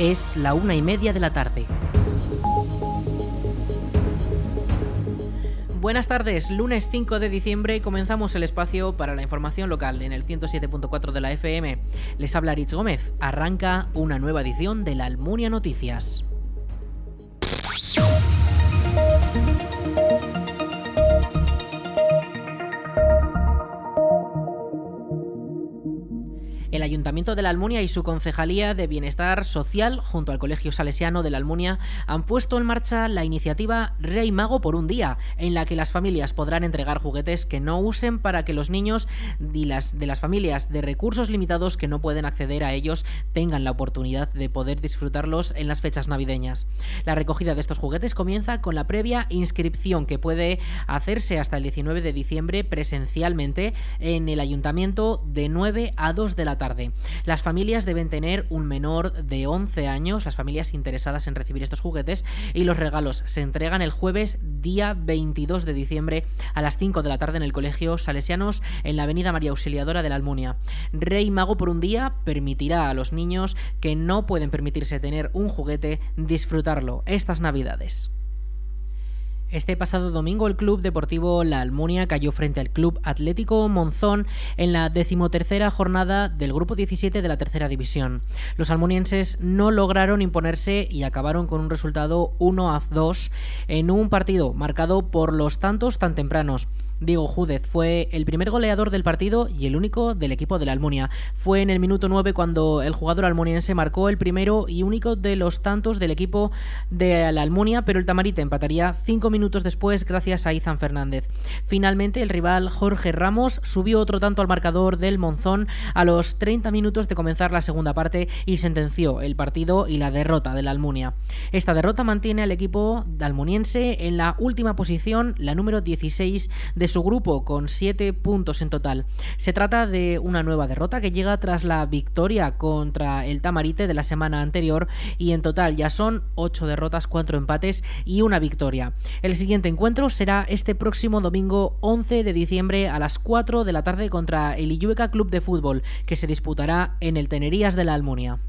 Es la una y media de la tarde. Buenas tardes, lunes 5 de diciembre comenzamos el espacio para la información local en el 107.4 de la FM. Les habla Rich Gómez. Arranca una nueva edición de la Almunia Noticias. Ayuntamiento de la Almunia y su Concejalía de Bienestar Social, junto al Colegio Salesiano de la Almunia, han puesto en marcha la iniciativa Rey Mago por un día, en la que las familias podrán entregar juguetes que no usen para que los niños de las, de las familias de recursos limitados que no pueden acceder a ellos tengan la oportunidad de poder disfrutarlos en las fechas navideñas. La recogida de estos juguetes comienza con la previa inscripción que puede hacerse hasta el 19 de diciembre presencialmente en el Ayuntamiento de 9 a 2 de la tarde. Las familias deben tener un menor de 11 años, las familias interesadas en recibir estos juguetes, y los regalos se entregan el jueves día 22 de diciembre a las 5 de la tarde en el Colegio Salesianos en la Avenida María Auxiliadora de la Almunia. Rey Mago por un día permitirá a los niños que no pueden permitirse tener un juguete disfrutarlo estas Navidades. Este pasado domingo el Club Deportivo La Almunia cayó frente al Club Atlético Monzón en la decimotercera jornada del Grupo 17 de la Tercera División. Los almunienses no lograron imponerse y acabaron con un resultado 1 a 2 en un partido marcado por los tantos tan tempranos. Diego Júdez fue el primer goleador del partido y el único del equipo de la Almunia. Fue en el minuto 9 cuando el jugador almuniense marcó el primero y único de los tantos del equipo de la Almunia, pero el Tamarite empataría cinco minutos después gracias a Izan Fernández. Finalmente, el rival Jorge Ramos subió otro tanto al marcador del Monzón a los 30 minutos de comenzar la segunda parte y sentenció el partido y la derrota de la Almunia. Esta derrota mantiene al equipo almuniense en la última posición, la número 16 de su grupo con 7 puntos en total. Se trata de una nueva derrota que llega tras la victoria contra el Tamarite de la semana anterior y en total ya son 8 derrotas, 4 empates y una victoria. El siguiente encuentro será este próximo domingo 11 de diciembre a las 4 de la tarde contra el Illueca Club de Fútbol que se disputará en el Tenerías de la Almunia.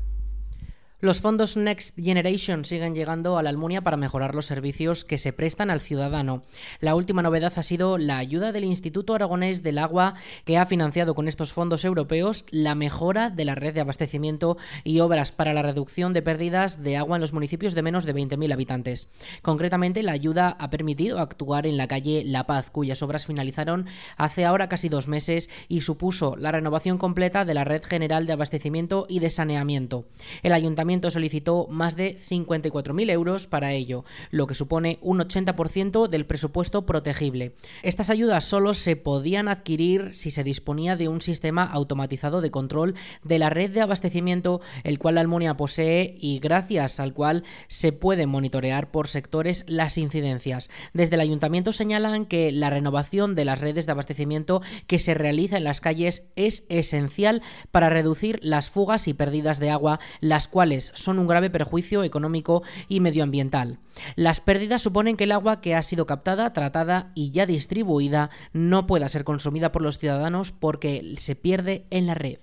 Los fondos Next Generation siguen llegando a la Almunia para mejorar los servicios que se prestan al ciudadano. La última novedad ha sido la ayuda del Instituto Aragonés del Agua, que ha financiado con estos fondos europeos la mejora de la red de abastecimiento y obras para la reducción de pérdidas de agua en los municipios de menos de 20.000 habitantes. Concretamente, la ayuda ha permitido actuar en la calle La Paz, cuyas obras finalizaron hace ahora casi dos meses y supuso la renovación completa de la red general de abastecimiento y de saneamiento. El ayuntamiento solicitó más de 54.000 euros para ello, lo que supone un 80% del presupuesto protegible. Estas ayudas solo se podían adquirir si se disponía de un sistema automatizado de control de la red de abastecimiento, el cual la Almunia posee y gracias al cual se puede monitorear por sectores las incidencias. Desde el ayuntamiento señalan que la renovación de las redes de abastecimiento que se realiza en las calles es esencial para reducir las fugas y pérdidas de agua, las cuales son un grave perjuicio económico y medioambiental. Las pérdidas suponen que el agua que ha sido captada, tratada y ya distribuida no pueda ser consumida por los ciudadanos porque se pierde en la red.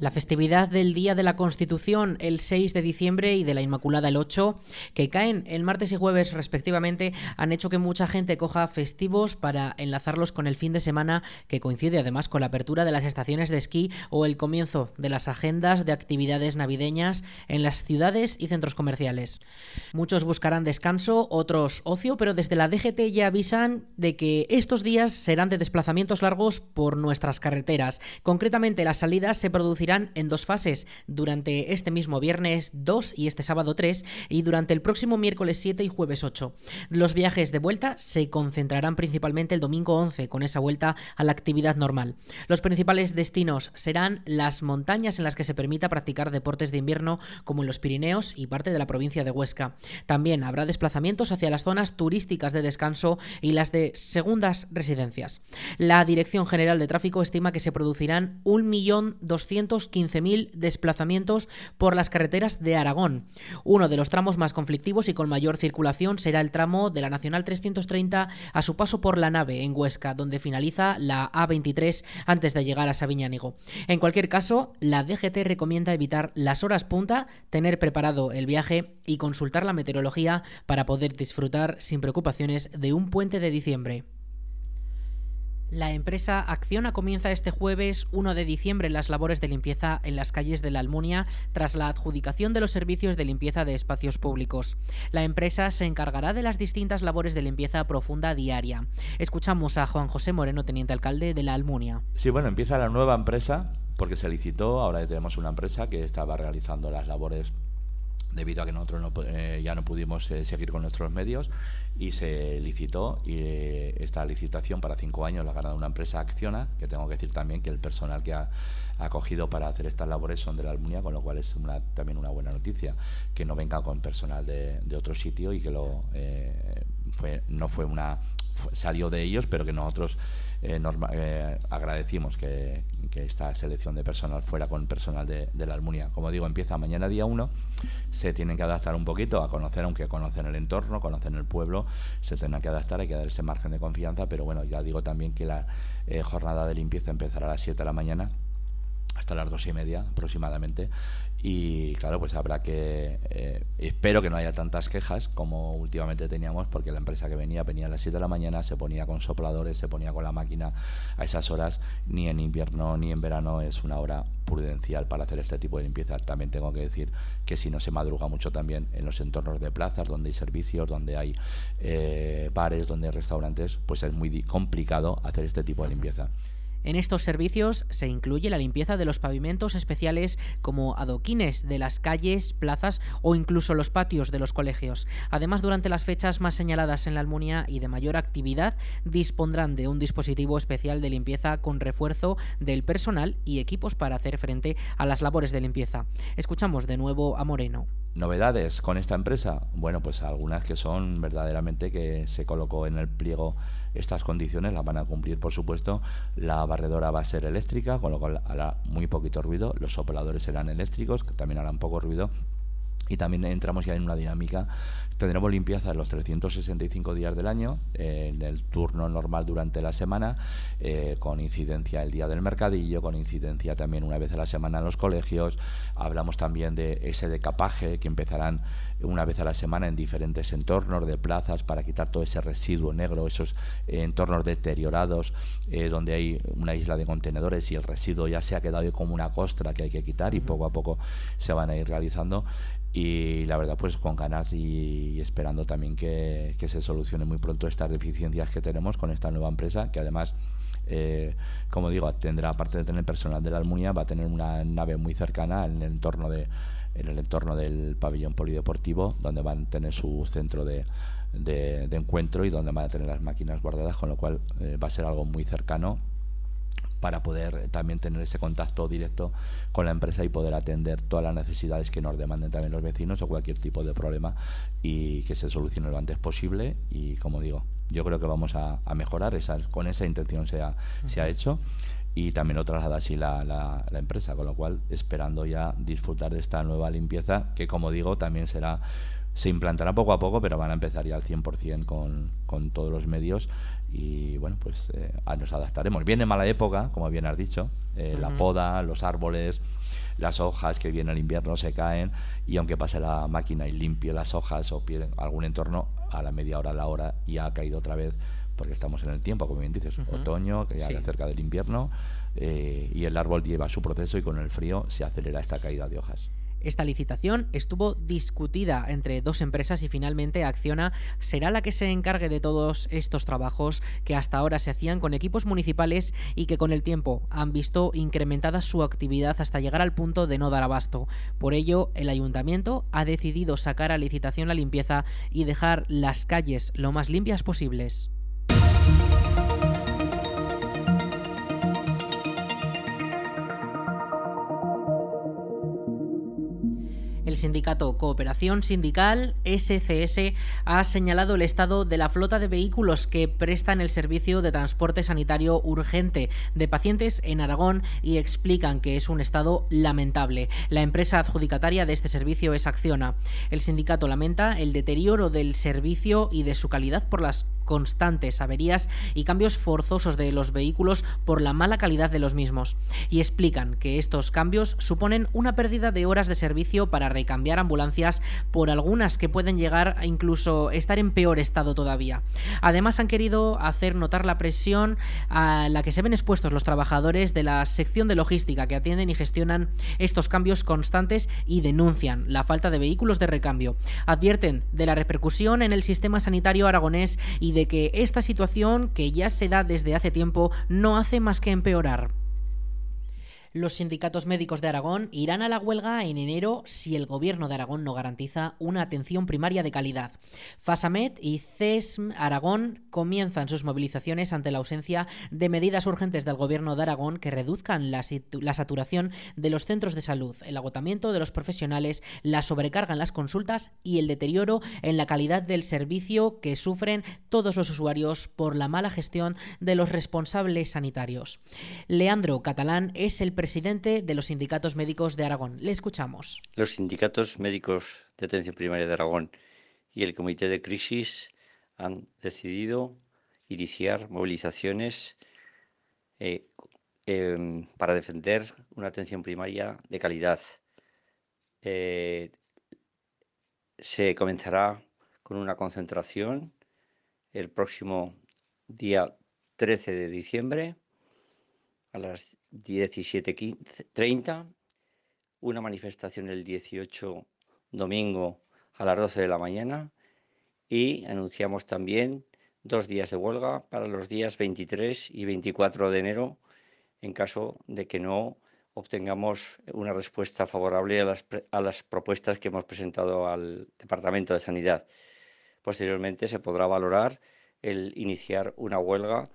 La festividad del Día de la Constitución el 6 de diciembre y de la Inmaculada el 8, que caen el martes y jueves respectivamente, han hecho que mucha gente coja festivos para enlazarlos con el fin de semana que coincide además con la apertura de las estaciones de esquí o el comienzo de las agendas de actividades navideñas en las ciudades y centros comerciales. Muchos buscarán descanso, otros ocio, pero desde la DGT ya avisan de que estos días serán de desplazamientos largos por nuestras carreteras. Concretamente las salidas se producirán en dos fases, durante este mismo viernes 2 y este sábado 3 y durante el próximo miércoles 7 y jueves 8. Los viajes de vuelta se concentrarán principalmente el domingo 11 con esa vuelta a la actividad normal. Los principales destinos serán las montañas en las que se permita practicar deportes de invierno como en los Pirineos y parte de la provincia de Huesca. También habrá desplazamientos hacia las zonas turísticas de descanso y las de segundas residencias. La Dirección General de Tráfico estima que se producirán 1.200.000 215.000 desplazamientos por las carreteras de Aragón. Uno de los tramos más conflictivos y con mayor circulación será el tramo de la Nacional 330 a su paso por la nave en Huesca, donde finaliza la A23 antes de llegar a Sabiñánigo. En cualquier caso, la DGT recomienda evitar las horas punta, tener preparado el viaje y consultar la meteorología para poder disfrutar sin preocupaciones de un puente de diciembre. La empresa Acciona comienza este jueves 1 de diciembre las labores de limpieza en las calles de la Almunia tras la adjudicación de los servicios de limpieza de espacios públicos. La empresa se encargará de las distintas labores de limpieza profunda diaria. Escuchamos a Juan José Moreno, teniente alcalde de la Almunia. Sí, bueno, empieza la nueva empresa porque se licitó, ahora tenemos una empresa que estaba realizando las labores debido a que nosotros eh, ya no pudimos eh, seguir con nuestros medios y se licitó y eh, esta licitación para cinco años la ha ganado una empresa Acciona, que tengo que decir también que el personal que ha, acogido para hacer estas labores son de la Almunia, con lo cual es una, también una buena noticia, que no venga con personal de, otro sitio y que lo fue, no fue una salió de ellos, pero que nosotros eh, eh, agradecimos que, esta selección de personal fuera con personal de, la Almunia. Como digo, empieza mañana día 1, se tienen que adaptar un poquito a conocer, aunque conocen el entorno, conocen el pueblo, se tendrán que adaptar, hay que dar ese margen de confianza, pero bueno, ya digo también que la eh, jornada de limpieza empezará a las 7 de la mañana hasta las dos y media aproximadamente. Y claro pues habrá que eh, espero que no haya tantas quejas como últimamente teníamos porque la empresa que venía venía a las 7 de la mañana se ponía con sopladores se ponía con la máquina a esas horas. Ni en invierno ni en verano es una hora prudencial para hacer este tipo de limpieza. También tengo que decir que si no se madruga mucho también en los entornos de plazas donde hay servicios donde hay eh, bares donde hay restaurantes pues es muy complicado hacer este tipo de limpieza en estos servicios se incluye la limpieza de los pavimentos especiales como adoquines de las calles, plazas o incluso los patios de los colegios. Además, durante las fechas más señaladas en la Almunia y de mayor actividad, dispondrán de un dispositivo especial de limpieza con refuerzo del personal y equipos para hacer frente a las labores de limpieza. Escuchamos de nuevo a Moreno. ¿Novedades con esta empresa? Bueno, pues algunas que son verdaderamente que se colocó en el pliego estas condiciones las van a cumplir, por supuesto. La barredora va a ser eléctrica, con lo cual hará muy poquito ruido. Los sopladores serán eléctricos, que también harán poco ruido y también entramos ya en una dinámica. Tendremos limpieza los 365 días del año, en el turno normal durante la semana, eh, con incidencia el día del mercadillo, con incidencia también una vez a la semana en los colegios. Hablamos también de ese decapaje que empezarán una vez a la semana en diferentes entornos de plazas para quitar todo ese residuo negro, esos entornos deteriorados eh, donde hay una isla de contenedores y el residuo ya se ha quedado como una costra que hay que quitar y poco a poco se van a ir realizando y la verdad pues con ganas y, esperando también que, se solucione muy pronto estas deficiencias que tenemos con esta nueva empresa que además eh, como digo tendrá aparte de tener personal de la Almunia va a tener una nave muy cercana en el entorno de en el entorno del pabellón polideportivo donde van a tener su centro de, de, encuentro y donde van a tener las máquinas guardadas con lo cual eh, va a ser algo muy cercano para poder también tener ese contacto directo con la empresa y poder atender todas las necesidades que nos demanden también los vecinos o cualquier tipo de problema y que se solucione lo antes posible. Y como digo, yo creo que vamos a, mejorar, esa, con esa intención se ha, se ha hecho y también lo traslada así la, la, la, empresa, con lo cual esperando ya disfrutar de esta nueva limpieza que como digo también será se implantará poco a poco, pero van a empezar ya al 100% con, con todos los medios y bueno, pues eh, nos adaptaremos. Viene mala época, como bien has dicho, eh, la poda, los árboles, las hojas que viene el invierno se caen y aunque pase la máquina y limpie las hojas o algún entorno, a la media hora, a la hora ya ha caído otra vez porque estamos en el tiempo, como bien dices, otoño, que ya sí. cerca del invierno eh, y el árbol lleva su proceso y con el frío se acelera esta caída de hojas. Esta licitación estuvo discutida entre dos empresas y finalmente Acciona será la que se encargue de todos estos trabajos que hasta ahora se hacían con equipos municipales y que con el tiempo han visto incrementada su actividad hasta llegar al punto de no dar abasto. Por ello, el ayuntamiento ha decidido sacar a licitación la limpieza y dejar las calles lo más limpias posibles. El sindicato Cooperación Sindical, SCS, ha señalado el estado de la flota de vehículos que prestan el servicio de transporte sanitario urgente de pacientes en Aragón y explican que es un estado lamentable. La empresa adjudicataria de este servicio es Acciona. El sindicato lamenta el deterioro del servicio y de su calidad por las constantes averías y cambios forzosos de los vehículos por la mala calidad de los mismos. Y explican que estos cambios suponen una pérdida de horas de servicio para recambiar ambulancias por algunas que pueden llegar a incluso estar en peor estado todavía. Además han querido hacer notar la presión a la que se ven expuestos los trabajadores de la sección de logística que atienden y gestionan estos cambios constantes y denuncian la falta de vehículos de recambio. Advierten de la repercusión en el sistema sanitario aragonés y de que esta situación, que ya se da desde hace tiempo, no hace más que empeorar. Los sindicatos médicos de Aragón irán a la huelga en enero si el gobierno de Aragón no garantiza una atención primaria de calidad. FASAMED y CESM Aragón comienzan sus movilizaciones ante la ausencia de medidas urgentes del gobierno de Aragón que reduzcan la, saturación de los centros de salud, el agotamiento de los profesionales, la sobrecarga en las consultas y el deterioro en la calidad del servicio que sufren todos los usuarios por la mala gestión de los responsables sanitarios. Leandro Catalán es el presidente de los sindicatos médicos de Aragón. Le escuchamos. Los sindicatos médicos de atención primaria de Aragón y el Comité de Crisis han decidido iniciar movilizaciones eh, em, para defender una atención primaria de calidad. Eh, se comenzará con una concentración el próximo día 13 de diciembre a las 17.30, una manifestación el 18 domingo a las 12 de la mañana y anunciamos también dos días de huelga para los días 23 y 24 de enero en caso de que no obtengamos una respuesta favorable a las, a las propuestas que hemos presentado al Departamento de Sanidad. Posteriormente se podrá valorar el iniciar una huelga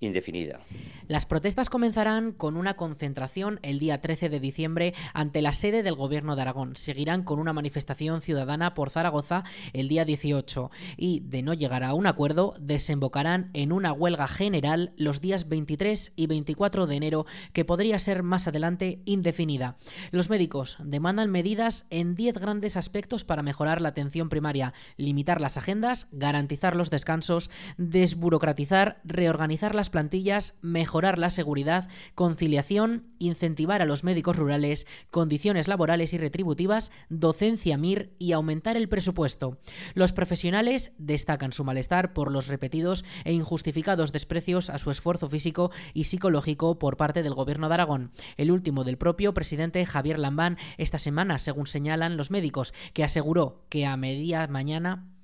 indefinida. Las protestas comenzarán con una concentración el día 13 de diciembre ante la sede del Gobierno de Aragón. Seguirán con una manifestación ciudadana por Zaragoza el día 18 y, de no llegar a un acuerdo, desembocarán en una huelga general los días 23 y 24 de enero que podría ser más adelante indefinida. Los médicos demandan medidas en 10 grandes aspectos para mejorar la atención primaria, limitar las agendas, garantizar los descansos, desburocratizar, reorganizar las plantillas, mejorar la seguridad, conciliación, incentivar a los médicos rurales, condiciones laborales y retributivas, docencia MIR y aumentar el presupuesto. Los profesionales destacan su malestar por los repetidos e injustificados desprecios a su esfuerzo físico y psicológico por parte del Gobierno de Aragón, el último del propio presidente Javier Lambán esta semana, según señalan los médicos, que aseguró que a media mañana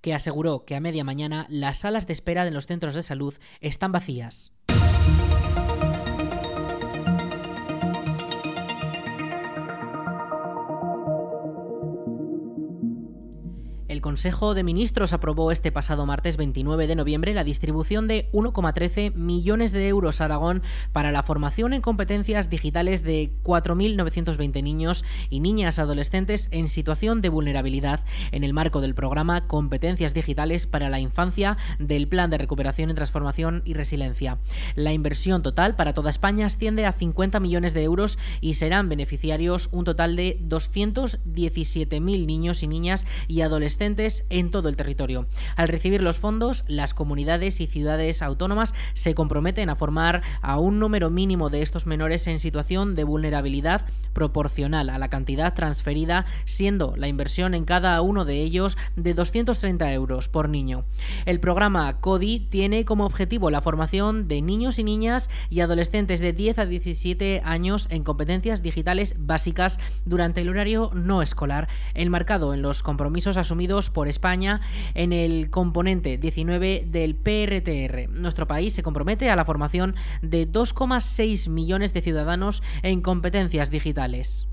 que aseguró que a media mañana las salas de espera de los centros de salud están vacías. El Consejo de Ministros aprobó este pasado martes 29 de noviembre la distribución de 1,13 millones de euros a Aragón para la formación en competencias digitales de 4.920 niños y niñas adolescentes en situación de vulnerabilidad en el marco del programa Competencias Digitales para la Infancia del Plan de Recuperación y Transformación y Resiliencia. La inversión total para toda España asciende a 50 millones de euros y serán beneficiarios un total de 217.000 niños y niñas y adolescentes en todo el territorio. Al recibir los fondos, las comunidades y ciudades autónomas se comprometen a formar a un número mínimo de estos menores en situación de vulnerabilidad proporcional a la cantidad transferida, siendo la inversión en cada uno de ellos de 230 euros por niño. El programa CODI tiene como objetivo la formación de niños y niñas y adolescentes de 10 a 17 años en competencias digitales básicas durante el horario no escolar, enmarcado en los compromisos asumidos por España en el componente 19 del PRTR. Nuestro país se compromete a la formación de 2,6 millones de ciudadanos en competencias digitales.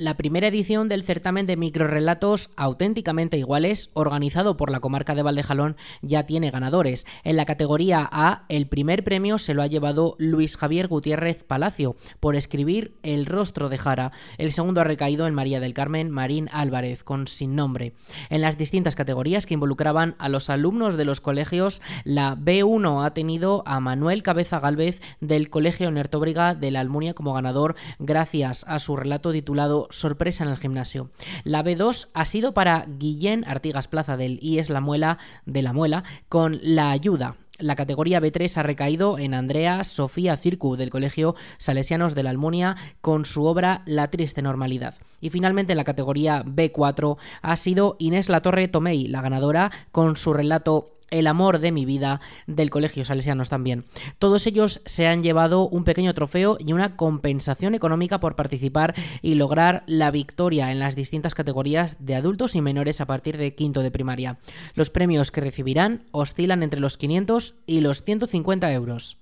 La primera edición del certamen de microrelatos auténticamente iguales, organizado por la comarca de Valdejalón, ya tiene ganadores. En la categoría A, el primer premio se lo ha llevado Luis Javier Gutiérrez Palacio por escribir El rostro de Jara. El segundo ha recaído en María del Carmen Marín Álvarez, con sin nombre. En las distintas categorías que involucraban a los alumnos de los colegios, la B1 ha tenido a Manuel Cabeza Galvez del Colegio Nertóbriga de la Almunia como ganador gracias a su relato titulado sorpresa en el gimnasio. La B2 ha sido para Guillén Artigas Plaza del IES La Muela de La Muela con La Ayuda. La categoría B3 ha recaído en Andrea Sofía Circu del Colegio Salesianos de la Almunia con su obra La triste normalidad. Y finalmente en la categoría B4 ha sido Inés Latorre Tomei, la ganadora, con su relato el amor de mi vida del Colegio Salesianos también. Todos ellos se han llevado un pequeño trofeo y una compensación económica por participar y lograr la victoria en las distintas categorías de adultos y menores a partir de quinto de primaria. Los premios que recibirán oscilan entre los 500 y los 150 euros.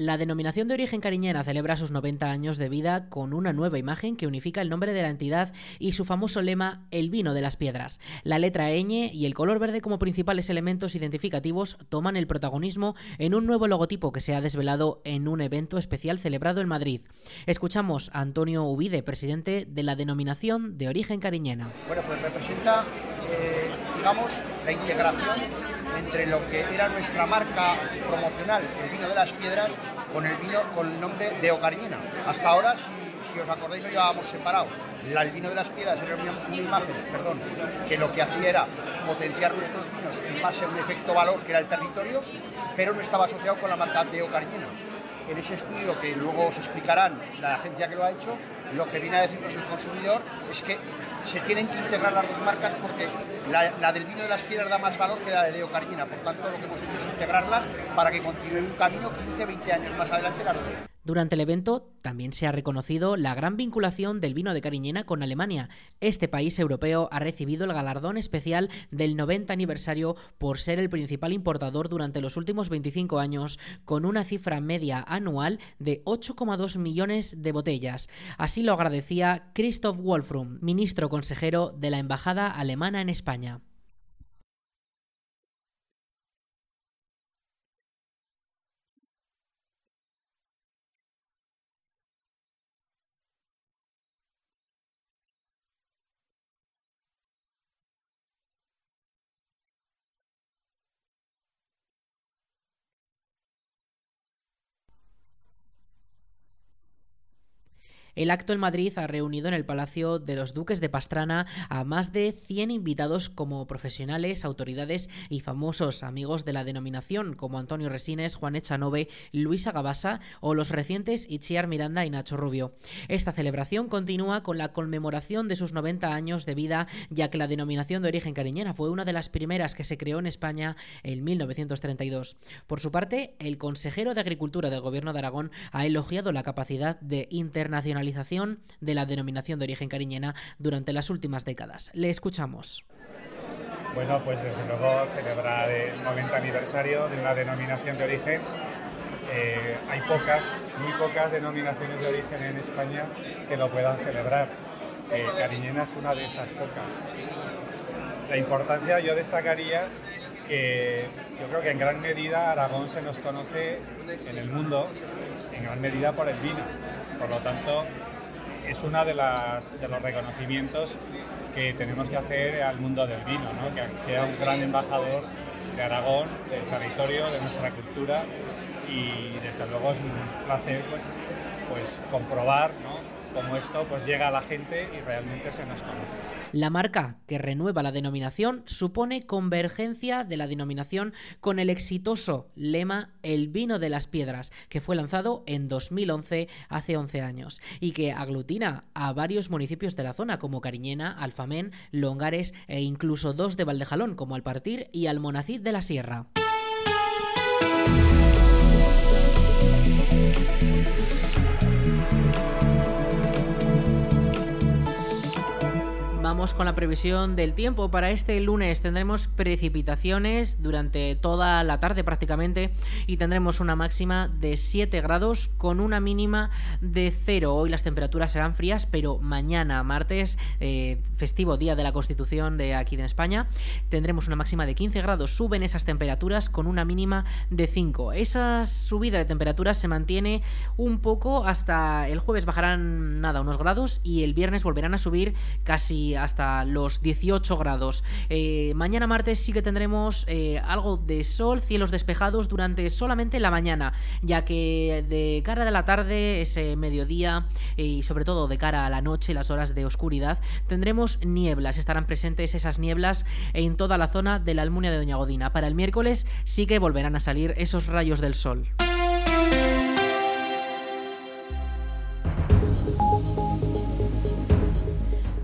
La denominación de origen cariñena celebra sus 90 años de vida con una nueva imagen que unifica el nombre de la entidad y su famoso lema El vino de las piedras. La letra ñ y el color verde como principales elementos identificativos toman el protagonismo en un nuevo logotipo que se ha desvelado en un evento especial celebrado en Madrid. Escuchamos a Antonio Ubide, presidente de la denominación de origen cariñena. Bueno, pues representa, eh, digamos, la integración entre lo que era nuestra marca promocional, el vino de las piedras, con el vino con el nombre de Ocariñena. Hasta ahora, si, os acordáis, lo llevábamos separado. el vino de las piedras era una, imagen, perdón, que lo que hacía era potenciar nuestros vinos en base a un efecto valor que era el territorio, pero no estaba asociado con la marca de Ocariñena. En ese estudio que luego os explicarán la agencia que lo ha hecho, lo que viene a decirnos el consumidor es que se tienen que integrar las dos marcas porque la, del vino de las piedras da más valor que la de Deo Carigina. Por tanto, lo que hemos hecho es integrarlas para que continúen un camino 15, 20 años más adelante las dos. Durante el evento también se ha reconocido la gran vinculación del vino de Cariñena con Alemania. Este país europeo ha recibido el galardón especial del 90 aniversario por ser el principal importador durante los últimos 25 años, con una cifra media anual de 8,2 millones de botellas. Así lo agradecía Christoph Wolfrum, ministro consejero de la Embajada Alemana en España. El acto en Madrid ha reunido en el Palacio de los Duques de Pastrana a más de 100 invitados como profesionales, autoridades y famosos amigos de la denominación, como Antonio Resines, Juan Echanove, Luisa Gabasa o los recientes Itziar Miranda y Nacho Rubio. Esta celebración continúa con la conmemoración de sus 90 años de vida, ya que la denominación de origen cariñena fue una de las primeras que se creó en España en 1932. Por su parte, el consejero de Agricultura del Gobierno de Aragón ha elogiado la capacidad de internacionalización de la denominación de origen cariñena durante las últimas décadas. Le escuchamos. Bueno, pues desde luego celebrar el 90 aniversario de una denominación de origen. Eh, hay pocas, muy pocas denominaciones de origen en España que lo puedan celebrar. Eh, cariñena es una de esas pocas. La importancia yo destacaría que yo creo que en gran medida Aragón se nos conoce en el mundo, en gran medida por el vino por lo tanto, es uno de, de los reconocimientos que tenemos que hacer al mundo del vino, que sea un gran embajador de Aragón, del territorio, de nuestra cultura y desde luego es un placer pues, pues comprobar cómo esto pues llega a la gente y realmente se nos conoce. La marca que renueva la denominación supone convergencia de la denominación con el exitoso lema El vino de las piedras, que fue lanzado en 2011, hace 11 años, y que aglutina a varios municipios de la zona como Cariñena, Alfamén, Longares e incluso dos de Valdejalón como Alpartir y Almonacid de la Sierra. Con la previsión del tiempo. Para este lunes tendremos precipitaciones durante toda la tarde prácticamente y tendremos una máxima de 7 grados con una mínima de 0. Hoy las temperaturas serán frías, pero mañana, martes, eh, festivo día de la Constitución de aquí de España, tendremos una máxima de 15 grados. Suben esas temperaturas con una mínima de 5. Esa subida de temperaturas se mantiene un poco hasta el jueves bajarán nada unos grados y el viernes volverán a subir casi hasta los 18 grados. Eh, mañana martes sí que tendremos eh, algo de sol, cielos despejados durante solamente la mañana, ya que de cara a la tarde, ese mediodía y sobre todo de cara a la noche, las horas de oscuridad, tendremos nieblas. Estarán presentes esas nieblas en toda la zona de la Almunia de Doña Godina. Para el miércoles sí que volverán a salir esos rayos del sol.